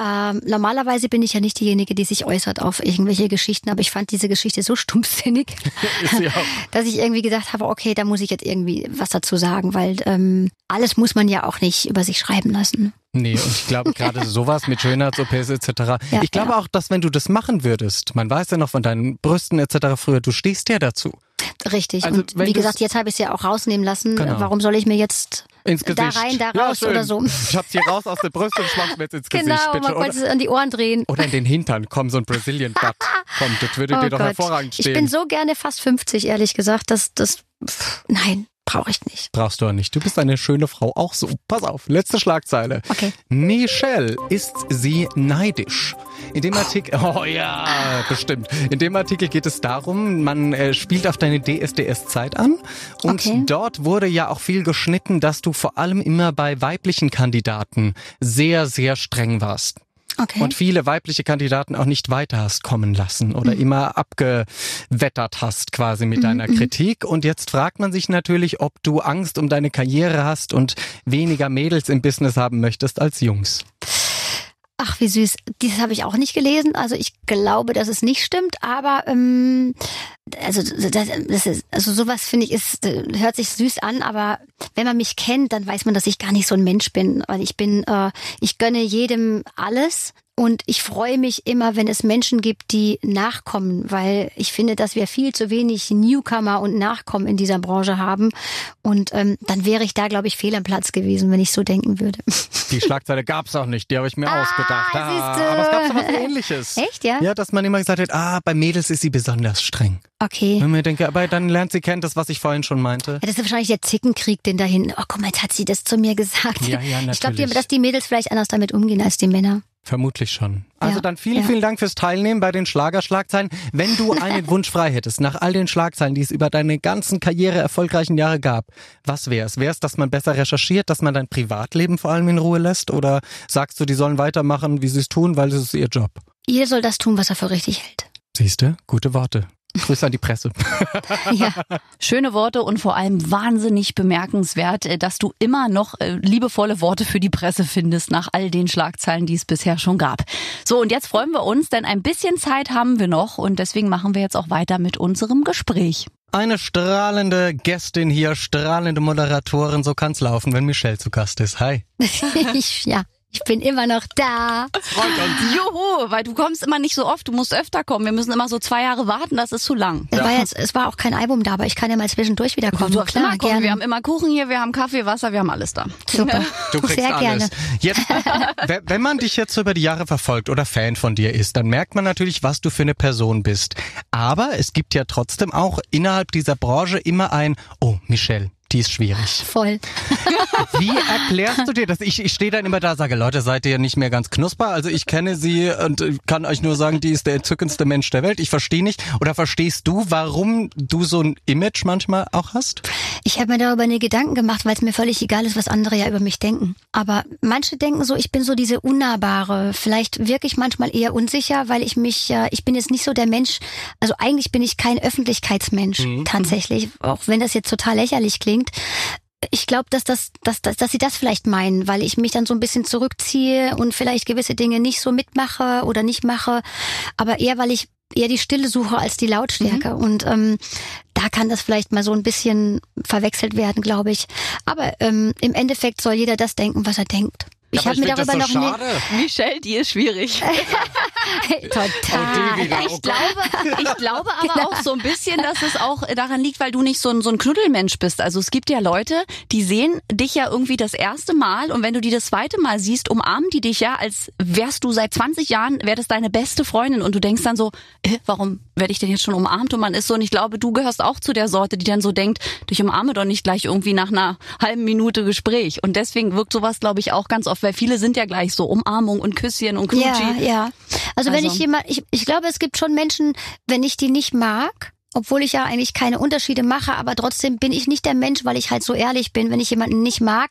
Ähm, normalerweise bin ich ja nicht diejenige, die sich äußert auf irgendwelche Geschichten, aber ich fand diese Geschichte so stumpfsinnig, dass ich irgendwie gedacht habe, okay, da muss ich jetzt irgendwie was dazu sagen, weil ähm, alles muss man ja auch nicht über sich schreiben lassen. Nee, und ich glaube gerade sowas mit Schönheits-OPs etc. Ja, ich glaube ja. auch, dass wenn du das machen würdest, man weiß ja noch von deinen Brüsten etc. früher, du stehst ja dazu. Richtig. Also, und wie gesagt, jetzt habe ich es ja auch rausnehmen lassen. Genau. Warum soll ich mir jetzt ins Gesicht. Da rein, da raus ja, oder so. Ich hab's hier raus aus der Brust und schmeiß mir jetzt ins Gesicht. Genau, bitte. man könnte es an die Ohren drehen. Oder in den Hintern. Komm, so ein Brazilian Butt. Komm, das würde oh dir doch Gott. hervorragend stehen. Ich bin so gerne fast 50, ehrlich gesagt. Das, das, pff, nein. Brauche ich nicht. Brauchst du auch nicht. Du bist eine schöne Frau. Auch so. Pass auf. Letzte Schlagzeile. Okay. Michelle, ist sie neidisch? In dem Artikel, oh ja, bestimmt. In dem Artikel geht es darum, man äh, spielt auf deine DSDS-Zeit an. Und okay. dort wurde ja auch viel geschnitten, dass du vor allem immer bei weiblichen Kandidaten sehr, sehr streng warst. Okay. Und viele weibliche Kandidaten auch nicht weiter hast kommen lassen oder mhm. immer abgewettert hast quasi mit mhm. deiner mhm. Kritik. Und jetzt fragt man sich natürlich, ob du Angst um deine Karriere hast und weniger Mädels im Business haben möchtest als Jungs. Ach, wie süß. Dieses habe ich auch nicht gelesen. Also ich glaube, dass es nicht stimmt, aber ähm, also das, das ist, also sowas finde ich ist hört sich süß an, aber wenn man mich kennt, dann weiß man, dass ich gar nicht so ein Mensch bin. Weil ich bin, äh, ich gönne jedem alles und ich freue mich immer, wenn es Menschen gibt, die nachkommen, weil ich finde, dass wir viel zu wenig Newcomer und Nachkommen in dieser Branche haben. Und ähm, dann wäre ich da, glaube ich, fehl am Platz gewesen, wenn ich so denken würde. Die Schlagzeile gab's auch nicht, die habe ich mir ah, ausgedacht. Ah, aber es gab so was ähnliches. Echt, ja? Ja, dass man immer gesagt hat, ah, bei Mädels ist sie besonders streng. Okay. Wenn mir denke, aber dann lernt sie kennen, das, was ich vorhin schon meinte. Ja, das ist wahrscheinlich der Zickenkrieg, den dahin, oh guck mal, jetzt hat sie das zu mir gesagt. Ja, ja, natürlich. Ich glaube, dass die Mädels vielleicht anders damit umgehen als die Männer. Vermutlich schon. Also ja, dann vielen, ja. vielen Dank fürs Teilnehmen bei den Schlagerschlagzeilen. Wenn du einen Wunsch frei hättest, nach all den Schlagzeilen, die es über deine ganzen Karriere erfolgreichen Jahre gab, was wär's? Wär's, dass man besser recherchiert, dass man dein Privatleben vor allem in Ruhe lässt? Oder sagst du, die sollen weitermachen, wie sie es tun, weil es ist ihr Job? Ihr soll das tun, was er für richtig hält. Siehste, gute Worte. Grüße an die Presse. ja. Schöne Worte und vor allem wahnsinnig bemerkenswert, äh, dass du immer noch äh, liebevolle Worte für die Presse findest nach all den Schlagzeilen, die es bisher schon gab. So, und jetzt freuen wir uns, denn ein bisschen Zeit haben wir noch und deswegen machen wir jetzt auch weiter mit unserem Gespräch. Eine strahlende Gästin hier, strahlende Moderatorin, so kann's laufen, wenn Michelle zu Gast ist. Hi. ich, ja, ich bin immer noch da. Freut uns. Juhu, weil du kommst immer nicht so oft, du musst öfter kommen. Wir müssen immer so zwei Jahre warten, das ist zu lang. Es, war, jetzt, es war auch kein Album da, aber ich kann ja mal zwischendurch wieder kommen. Du darfst Klar, immer kommen. Gerne. Wir haben immer Kuchen hier, wir haben Kaffee, Wasser, wir haben alles da. Super. Du kriegst Sehr alles. Gerne. Jetzt, wenn man dich jetzt so über die Jahre verfolgt oder Fan von dir ist, dann merkt man natürlich, was du für eine Person bist. Aber es gibt ja trotzdem auch innerhalb dieser Branche immer ein, oh, Michelle, die ist schwierig. Voll. Wie erklärst du dir das? Ich, ich stehe dann immer da, sage, Leute, seid ihr nicht mehr ganz knusper? Also ich kenne sie und kann euch nur sagen, die ist der entzückendste Mensch der Welt. Ich verstehe nicht. Oder verstehst du, warum du so ein Image manchmal auch hast? Ich habe mir darüber eine Gedanken gemacht, weil es mir völlig egal ist, was andere ja über mich denken. Aber manche denken so, ich bin so diese unnahbare, vielleicht wirklich manchmal eher unsicher, weil ich mich, ja, ich bin jetzt nicht so der Mensch, also eigentlich bin ich kein Öffentlichkeitsmensch mhm. tatsächlich, auch wenn das jetzt total lächerlich klingt unbedingt. Ich glaube, dass, das, dass, dass, dass sie das vielleicht meinen, weil ich mich dann so ein bisschen zurückziehe und vielleicht gewisse Dinge nicht so mitmache oder nicht mache, aber eher, weil ich eher die Stille suche als die Lautstärke. Mhm. Und ähm, da kann das vielleicht mal so ein bisschen verwechselt werden, glaube ich. Aber ähm, im Endeffekt soll jeder das denken, was er denkt. Ich aber habe mir darüber so noch schade. Michelle, die ist schwierig. Total. Oh, wieder. Ich glaube, ich glaube aber auch so ein bisschen, dass es auch daran liegt, weil du nicht so ein, so ein Knuddelmensch bist. Also es gibt ja Leute, die sehen dich ja irgendwie das erste Mal und wenn du die das zweite Mal siehst, umarmen die dich ja, als wärst du seit 20 Jahren, das deine beste Freundin und du denkst dann so, äh, warum werde ich denn jetzt schon umarmt und man ist so und ich glaube, du gehörst auch zu der Sorte, die dann so denkt, ich umarme doch nicht gleich irgendwie nach einer halben Minute Gespräch und deswegen wirkt sowas, glaube ich, auch ganz oft, weil viele sind ja gleich so Umarmung und Küsschen und Knutschi. Ja, ja. Also, wenn Also- ich jemand, ich, ich glaube, es gibt schon Menschen, wenn ich die nicht mag, obwohl ich ja eigentlich keine Unterschiede mache, aber trotzdem bin ich nicht der Mensch, weil ich halt so ehrlich bin. Wenn ich jemanden nicht mag,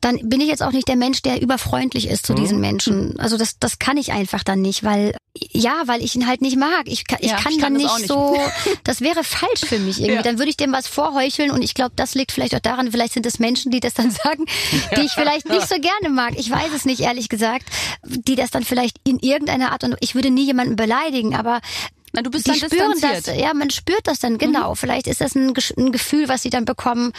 dann bin ich jetzt auch nicht der Mensch, der überfreundlich ist zu Mhm. diesen Menschen. Also das, das kann ich einfach dann nicht, weil ja, weil ich ihn halt nicht mag. Ich kann, ich Ja, kann ich dann kann das nicht, auch so. Das wäre falsch für mich irgendwie. Ja. Dann würde ich dem was vorheucheln und ich glaube, das liegt vielleicht auch daran. Vielleicht sind es Menschen, die das dann sagen, die ich vielleicht nicht so gerne mag. Ich weiß es nicht, ehrlich gesagt, die das dann vielleicht in irgendeiner Art und ich würde nie jemanden beleidigen, aber Na, du bist die dann spüren distanziert. das, ja, man spürt das dann, genau. Vielleicht ist das ein, ein Gefühl, was sie dann bekommen.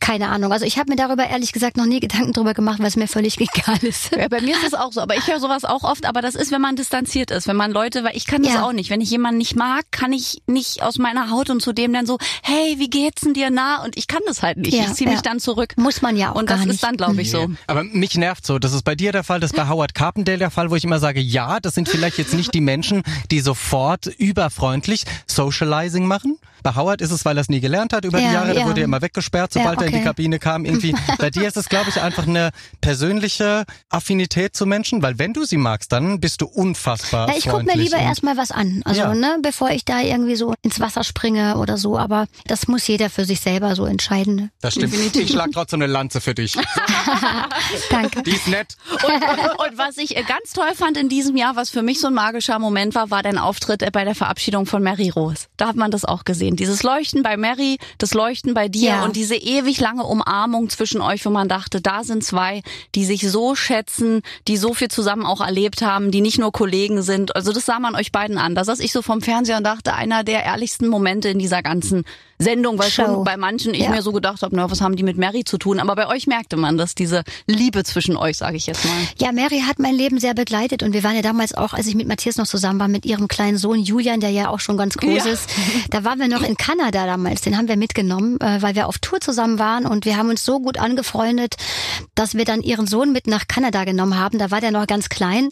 Keine Ahnung. Also ich habe mir darüber ehrlich gesagt noch nie Gedanken drüber gemacht, weil es mir völlig egal ist. Ja, bei mir ist es auch so, aber ich höre sowas auch oft, aber das ist, wenn man distanziert ist, wenn man Leute, weil ich kann das Ja. auch nicht. Wenn ich jemanden nicht mag, kann ich nicht aus meiner Haut und zu dem dann so, hey, wie geht's denn dir nah? Und ich kann das halt nicht. Ja, ich ziehe mich dann zurück. Muss man ja auch Und gar das nicht. ist dann, glaube ich, so. Aber mich nervt so. Das ist bei dir der Fall, das ist bei Howard Carpendale der Fall, wo ich immer sage, ja, das sind vielleicht jetzt nicht die Menschen, die sofort überfreundlich Socializing machen. Bei Howard ist es, weil er es nie gelernt hat über die Ja, Jahre, da ja. wurde er immer weggesperrt, sobald Ja, er in die okay. Kabine kam. Irgendwie. Bei dir ist es, glaube ich, einfach eine persönliche Affinität zu Menschen, weil wenn du sie magst, dann bist du unfassbar Ja, ich gucke mir lieber erstmal was an, also Ja. ne, bevor ich da irgendwie so ins Wasser springe oder so. Aber das muss jeder für sich selber so entscheiden. Das stimmt. Ich schlag trotzdem eine Lanze für dich. Danke. Die ist nett. Und, und was ich äh, ganz toll fand in diesem Jahr, was für mich so ein magischer Moment war, war dein Auftritt äh, bei der Verabschiedung von Mary Rose. Da hat man das auch gesehen. Dieses Leuchten bei Mary, das Leuchten bei dir Ja. und diese ewig lange Umarmung zwischen euch, wo man dachte, da sind zwei, die sich so schätzen, die so viel zusammen auch erlebt haben, die nicht nur Kollegen sind. Also das sah man euch beiden an. Da saß ich so vom Fernseher und dachte, einer der ehrlichsten Momente in dieser ganzen Sendung, weil Show. schon bei manchen ich Ja. mir so gedacht habe, na, was haben die mit Mary zu tun? Aber bei euch merkte man das, diese Liebe zwischen euch, sage ich jetzt mal. Ja, Mary hat mein Leben sehr begleitet und wir waren ja damals auch, als ich mit Matthias noch zusammen war, mit ihrem kleinen Sohn Julian, der ja auch schon ganz groß Ja. ist. Da waren wir noch in Kanada damals, den haben wir mitgenommen, äh, weil wir auf Tour zusammen waren und wir haben uns so gut angefreundet, dass wir dann ihren Sohn mit nach Kanada genommen haben. Da war der noch ganz klein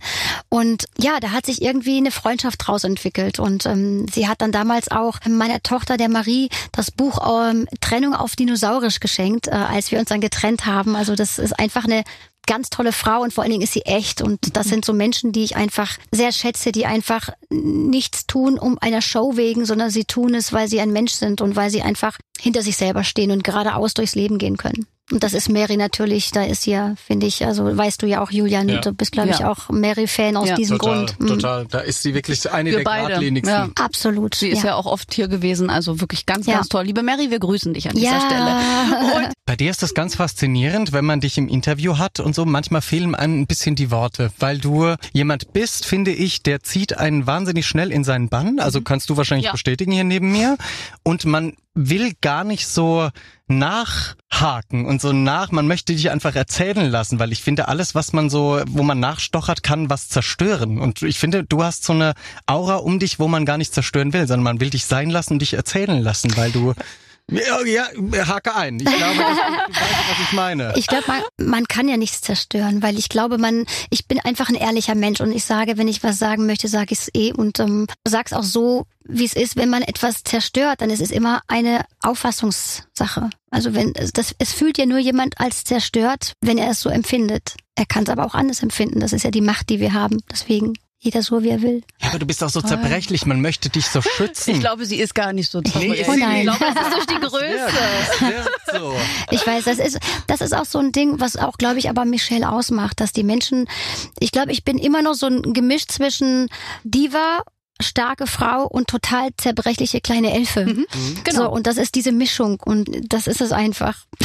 und ja, da hat sich irgendwie eine Freundschaft draus entwickelt und ähm, sie hat dann damals auch meiner Tochter, der Marie, das Buch ähm, Trennung auf Dinosaurisch geschenkt, äh, als wir uns dann getrennt haben. Also das ist einfach eine ganz tolle Frau und vor allen Dingen ist sie echt. Und das sind so Menschen, die ich einfach sehr schätze, die einfach nichts tun um einer Show wegen, sondern sie tun es, weil sie ein Mensch sind und weil sie einfach hinter sich selber stehen und geradeaus durchs Leben gehen können. Und das ist Mary natürlich, da ist sie ja, finde ich, also weißt du ja auch, Julian, Ja. du bist, glaube ich, Ja. auch Mary-Fan aus Ja. diesem Total, Grund. Mhm. total. Da ist sie wirklich eine Wir der beide, geradlinigsten. ja. Absolut. Sie ist ja. auch oft hier gewesen, also wirklich ganz, Ja. ganz toll. Liebe Mary, wir grüßen dich an dieser Stelle. ja. Bei dir ist das ganz faszinierend, wenn man dich im Interview hat und so. Manchmal fehlen einem ein bisschen die Worte, weil du jemand bist, finde ich, der zieht einen wahnsinnig schnell in seinen Bann. Also kannst du wahrscheinlich Ja. bestätigen hier neben mir. Und man will gar nicht so nachhaken und so nach, man möchte dich einfach erzählen lassen, weil ich finde, alles, was man so, wo man nachstochert, kann was zerstören. Und ich finde, du hast so eine Aura um dich, wo man gar nicht zerstören will, sondern man will dich sein lassen und dich erzählen lassen, weil du ja, ja, hake ein. Ich glaube, das, du weißt, was ich meine. Ich glaube, man, man kann ja nichts zerstören, weil ich glaube, man, ich bin einfach ein ehrlicher Mensch und ich sage, wenn ich was sagen möchte, sage ich es eh und ähm, sag's auch so, wie es ist. Wenn man etwas zerstört, dann ist es immer eine Auffassungssache. Also wenn das, es fühlt ja nur jemand als zerstört, wenn er es so empfindet. Er kann es aber auch anders empfinden. Das ist ja die Macht, die wir haben. Deswegen jeder so, wie er will. Ja, aber du bist auch so zerbrechlich, man möchte dich so schützen. Ich glaube, sie ist gar nicht so toll. Nee, Oh nein. Ich glaube, es ist durch die Größe. das wird so. Ich weiß, das ist, das ist auch so ein Ding, was auch, glaube ich, aber Michelle ausmacht, dass die Menschen, ich glaube, ich bin immer noch so ein Gemisch zwischen Diva starke Frau und total zerbrechliche kleine Elfe. Mhm. Genau. So, und das ist diese Mischung und das ist es einfach.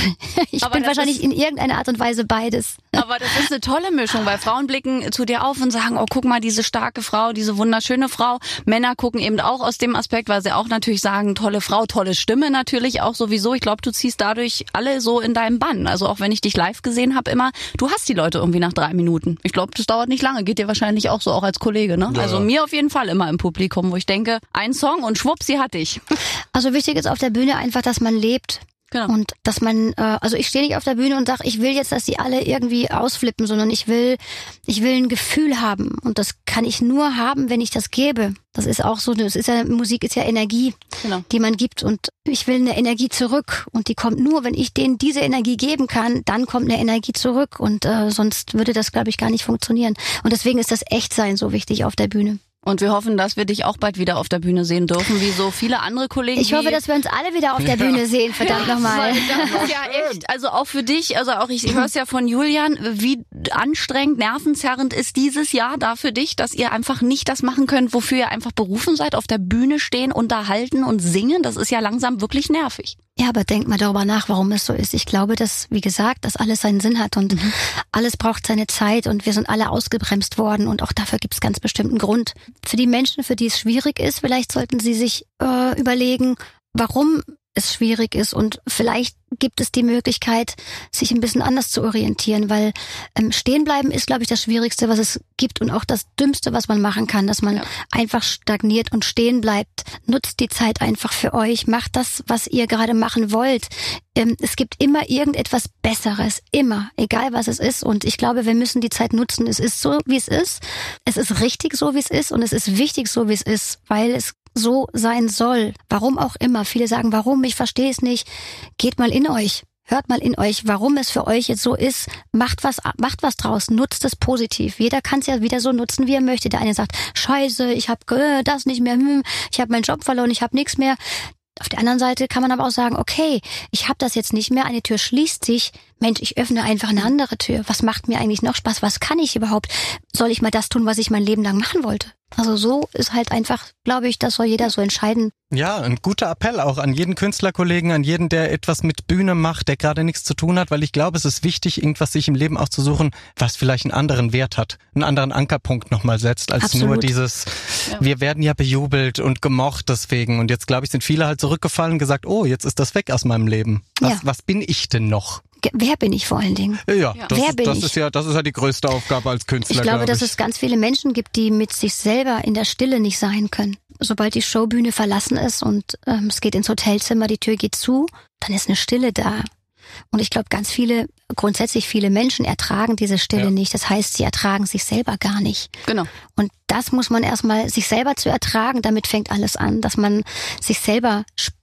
Ich Aber bin wahrscheinlich ist- in irgendeiner Art und Weise beides. Aber das ist eine tolle Mischung, weil Frauen blicken zu dir auf und sagen, oh, guck mal, diese starke Frau, diese wunderschöne Frau. Männer gucken eben auch aus dem Aspekt, weil sie auch natürlich sagen, tolle Frau, tolle Stimme natürlich auch sowieso. Ich glaube, du ziehst dadurch alle so in deinem Bann. Also auch wenn ich dich live gesehen habe, immer, du hast die Leute irgendwie nach drei Minuten. Ich glaube, das dauert nicht lange. Geht dir wahrscheinlich auch so, auch als Kollege, ne? Ja, Also mir auf jeden Fall immer im Publikum, wo ich denke, ein Song und schwupp, sie hat dich. Also wichtig ist auf der Bühne einfach, dass man lebt. Genau. Und dass man, äh, also ich stehe nicht auf der Bühne und sage, ich will jetzt, dass die alle irgendwie ausflippen, sondern ich will, ich will ein Gefühl haben. Und das kann ich nur haben, wenn ich das gebe. Das ist auch so, das ist ja, Musik ist ja Energie, Genau. die man gibt. Und ich will eine Energie zurück. Und die kommt nur, wenn ich denen diese Energie geben kann, dann kommt eine Energie zurück. Und äh, sonst würde das, glaube ich, gar nicht funktionieren. Und deswegen ist das Echtsein so wichtig auf der Bühne. Und wir hoffen, dass wir dich auch bald wieder auf der Bühne sehen dürfen, wie so viele andere Kollegen. Ich hoffe, dass wir uns alle wieder auf der Bühne sehen, verdammt nochmal. Das ist ja echt, also auch für dich, also auch ich, ich höre es ja von Julian, wie anstrengend, nervenzerrend ist dieses Jahr da für dich, dass ihr einfach nicht das machen könnt, wofür ihr einfach berufen seid, auf der Bühne stehen, unterhalten und singen. Das ist ja langsam wirklich nervig. Ja, aber denk mal darüber nach, warum es so ist. Ich glaube, dass, wie gesagt, dass alles seinen Sinn hat und alles braucht seine Zeit und wir sind alle ausgebremst worden und auch dafür gibt es ganz bestimmten Grund. Für die Menschen, für die es schwierig ist, vielleicht sollten sie sich äh, überlegen, warum es schwierig ist und vielleicht gibt es die Möglichkeit, sich ein bisschen anders zu orientieren, weil ähm, stehen bleiben ist, glaube ich, das Schwierigste, was es gibt und auch das Dümmste, was man machen kann, dass man Ja. einfach stagniert und stehen bleibt. Nutzt die Zeit einfach für euch, macht das, was ihr gerade machen wollt. Ähm, es gibt immer irgendetwas Besseres, immer, egal was es ist. Und ich glaube, wir müssen die Zeit nutzen. Es ist so, wie es ist. Es ist richtig so, wie es ist. Und es ist wichtig so, wie es ist, weil es so sein soll. Warum auch immer. Viele sagen, warum? Ich verstehe es nicht. Geht mal in euch. Hört mal in euch, warum es für euch jetzt so ist. Macht was, macht was draus. Nutzt es positiv. Jeder kann es ja wieder so nutzen, wie er möchte. Der eine sagt, Scheiße, ich habe äh, das nicht mehr, hm, ich habe meinen Job verloren, ich habe nichts mehr. Auf der anderen Seite kann man aber auch sagen, okay, ich habe das jetzt nicht mehr, eine Tür schließt sich, Mensch, ich öffne einfach eine andere Tür. Was macht mir eigentlich noch Spaß? Was kann ich überhaupt? Soll ich mal das tun, was ich mein Leben lang machen wollte? Also so ist halt einfach, glaube ich, das soll jeder so entscheiden. Ja, ein guter Appell auch an jeden Künstlerkollegen, an jeden, der etwas mit Bühne macht, der gerade nichts zu tun hat, weil ich glaube, es ist wichtig, irgendwas sich im Leben auszusuchen, was vielleicht einen anderen Wert hat, einen anderen Ankerpunkt nochmal setzt, als Absolut. nur dieses, wir werden ja bejubelt und gemocht deswegen. Und jetzt, glaube ich, sind viele halt zurückgefallen und gesagt, oh, jetzt ist das weg aus meinem Leben. Was, Ja. was bin ich denn noch? Wer bin ich vor allen Dingen? Ja, Ja. Das, Wer ist, bin das ich? ist ja, das ist ja die größte Aufgabe als Künstler. Ich glaube, glaub dass ich. es ganz viele Menschen gibt, die mit sich selber in der Stille nicht sein können. Sobald die Showbühne verlassen ist und ähm, es geht ins Hotelzimmer, die Tür geht zu, dann ist eine Stille da. Und ich glaube, ganz viele, grundsätzlich viele Menschen ertragen diese Stille Ja. nicht. Das heißt, sie ertragen sich selber gar nicht. Genau. Und das muss man erstmal sich selber zu ertragen. Damit fängt alles an, dass man sich selber spürt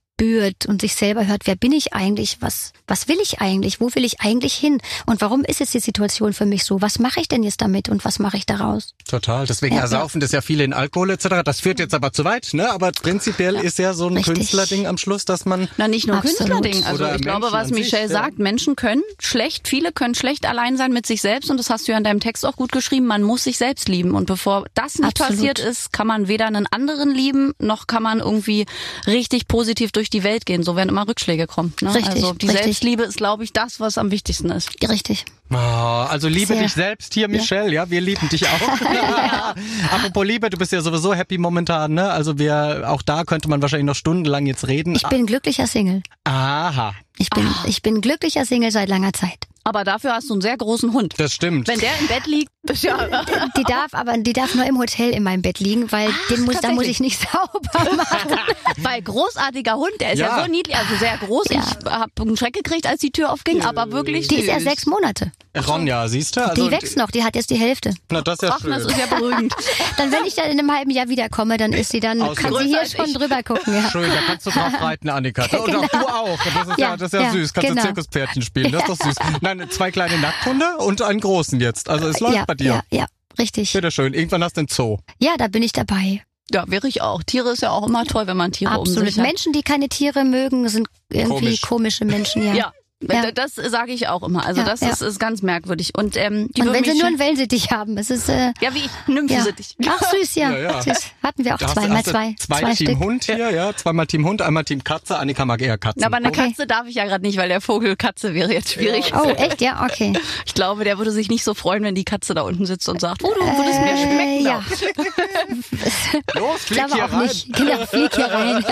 und sich selber hört, wer bin ich eigentlich? Was, was will ich eigentlich? Wo will ich eigentlich hin? Und warum ist jetzt die Situation für mich so? Was mache ich denn jetzt damit und was mache ich daraus? Total. Deswegen Ja, ersaufen das ja viele in Alkohol etc. Das führt jetzt aber zu weit, ne? Aber prinzipiell ist ja so ein Richtig. Künstlerding am Schluss, dass man Na, nicht nur Absolut. Künstlerding. Also Oder ich glaube, Menschen was an sich, Michelle ja. sagt, Menschen können schlecht, viele können schlecht allein sein mit sich selbst und das hast du ja in deinem Text auch gut geschrieben, man muss sich selbst lieben und bevor das nicht Absolut. passiert ist, kann man weder einen anderen lieben, noch kann man irgendwie richtig positiv durch die Welt gehen, so werden immer Rückschläge kommen. Ne? Richtig, also die richtig. Selbstliebe ist, glaube ich, das, was am wichtigsten ist. Richtig. Oh, also liebe Sehr. dich selbst hier, Michelle, ja, wir lieben dich auch. Apropos Liebe, du bist ja sowieso happy momentan, ne? Also wir, auch da könnte man wahrscheinlich noch stundenlang jetzt reden. Ich bin glücklicher Single. Aha, Ich bin, ich bin glücklicher Single seit langer Zeit. Aber dafür hast du einen sehr großen Hund. das stimmt. Wenn der im Bett liegt, Die darf aber, die darf nur im Hotel in meinem Bett liegen, weil den muss, da muss ich nicht sauber machen. weil großartiger Hund, der ist ja, Ja. so niedlich, also sehr groß. Ja. Ich habe einen Schreck gekriegt, als die Tür aufging, aber wirklich Die ist erst sechs Monate. Ronja, siehst du? Also, Die wächst noch, die hat jetzt die Hälfte. Na, das ist ja Ach, das schön. ist ja beruhigend. Dann, wenn ich dann in einem halben Jahr wiederkomme, dann ist sie dann, Aus- kann sie hier schon ich. drüber gucken, ja. Schön, da kannst du drauf reiten, Annika. Und auch du auch. Das ist ja, Ja, das ist ja, ja, süß. Kannst genau. du Zirkuspferdchen spielen. Das ist doch süß. Nein, zwei kleine Nackthunde und einen großen jetzt. Also es läuft ja, bei dir. ja, ja, richtig. Bitte schön. Irgendwann hast du einen Zoo. Ja, da bin ich dabei. Ja, wäre ich auch. Tiere ist ja auch immer toll, wenn man Tiere um Absolut. sich hat. Menschen, die keine Tiere mögen, sind irgendwie Komisch. komische Menschen, ja. Ja, Ja. Das sage ich auch immer. Also Ja, das ja. Ist, ist ganz merkwürdig. Und ähm, die Und wenn sie nur einen Wellensittich haben, es ist äh, ja wie ich ja. Nymphensittich. Ach süß, ja. Ja, ja. Süß. Hatten wir auch Da hast du- zweimal hast du zwei, Zwei, zwei Team Stück. Hund hier, ja. Zweimal Team Hund, einmal Team Katze. Annika mag eher Katzen. Aber eine Okay. Katze darf ich ja gerade nicht, weil der Vogel Katze wäre jetzt schwierig. Oh, echt? Ja, okay. Ich glaube, der würde sich nicht so freuen, wenn die Katze da unten sitzt und sagt, oh, du würdest mir schmecken. Äh, ja, Los, ich flieg glaube hier auch rein. nicht. Genau, flieg hier rein.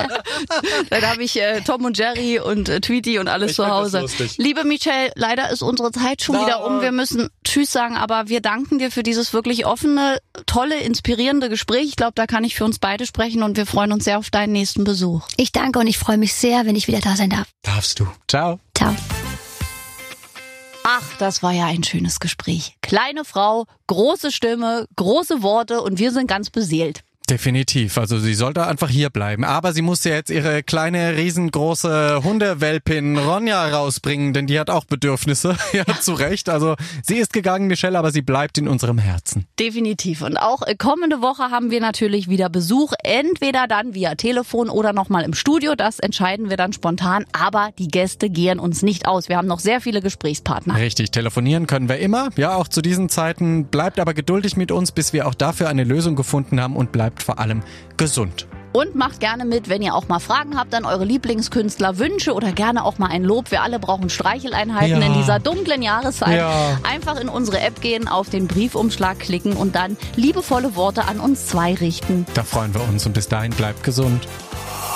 Dann habe ich äh, Tom und Jerry und äh, Tweety und alles Ich zu Hause. Lustig. Liebe Michelle, leider ist unsere Zeit schon Nein. wieder um. Wir müssen Tschüss sagen, aber wir danken dir für dieses wirklich offene, tolle, inspirierende Gespräch. Ich glaube, da kann ich für uns beide sprechen und wir freuen uns sehr auf deinen nächsten Besuch. Ich danke und ich freue mich sehr, wenn ich wieder da sein darf. Darfst du. Ciao. Ciao. Ach, das war ja ein schönes Gespräch. Kleine Frau, große Stimme, große Worte und wir sind ganz beseelt. Definitiv. Also sie sollte einfach hier bleiben. Aber sie muss ja jetzt ihre kleine, riesengroße Hundewelpin Ronja rausbringen, denn die hat auch Bedürfnisse. ja, zu Recht. Also sie ist gegangen, Michelle, aber sie bleibt in unserem Herzen. Definitiv. Und auch äh, kommende Woche haben wir natürlich wieder Besuch. Entweder dann via Telefon oder nochmal im Studio. Das entscheiden wir dann spontan. Aber die Gäste gehen uns nicht aus. Wir haben noch sehr viele Gesprächspartner. Richtig, telefonieren können wir immer. Ja, auch zu diesen Zeiten. Bleibt aber geduldig mit uns, bis wir auch dafür eine Lösung gefunden haben und bleibt vor allem gesund. Und macht gerne mit, wenn ihr auch mal Fragen habt an eure Lieblingskünstler, Wünsche oder gerne auch mal ein Lob. Wir alle brauchen Streicheleinheiten Ja. in dieser dunklen Jahreszeit. Ja. Einfach in unsere App gehen, auf den Briefumschlag klicken und dann liebevolle Worte an uns zwei richten. Da freuen wir uns und bis dahin bleibt gesund.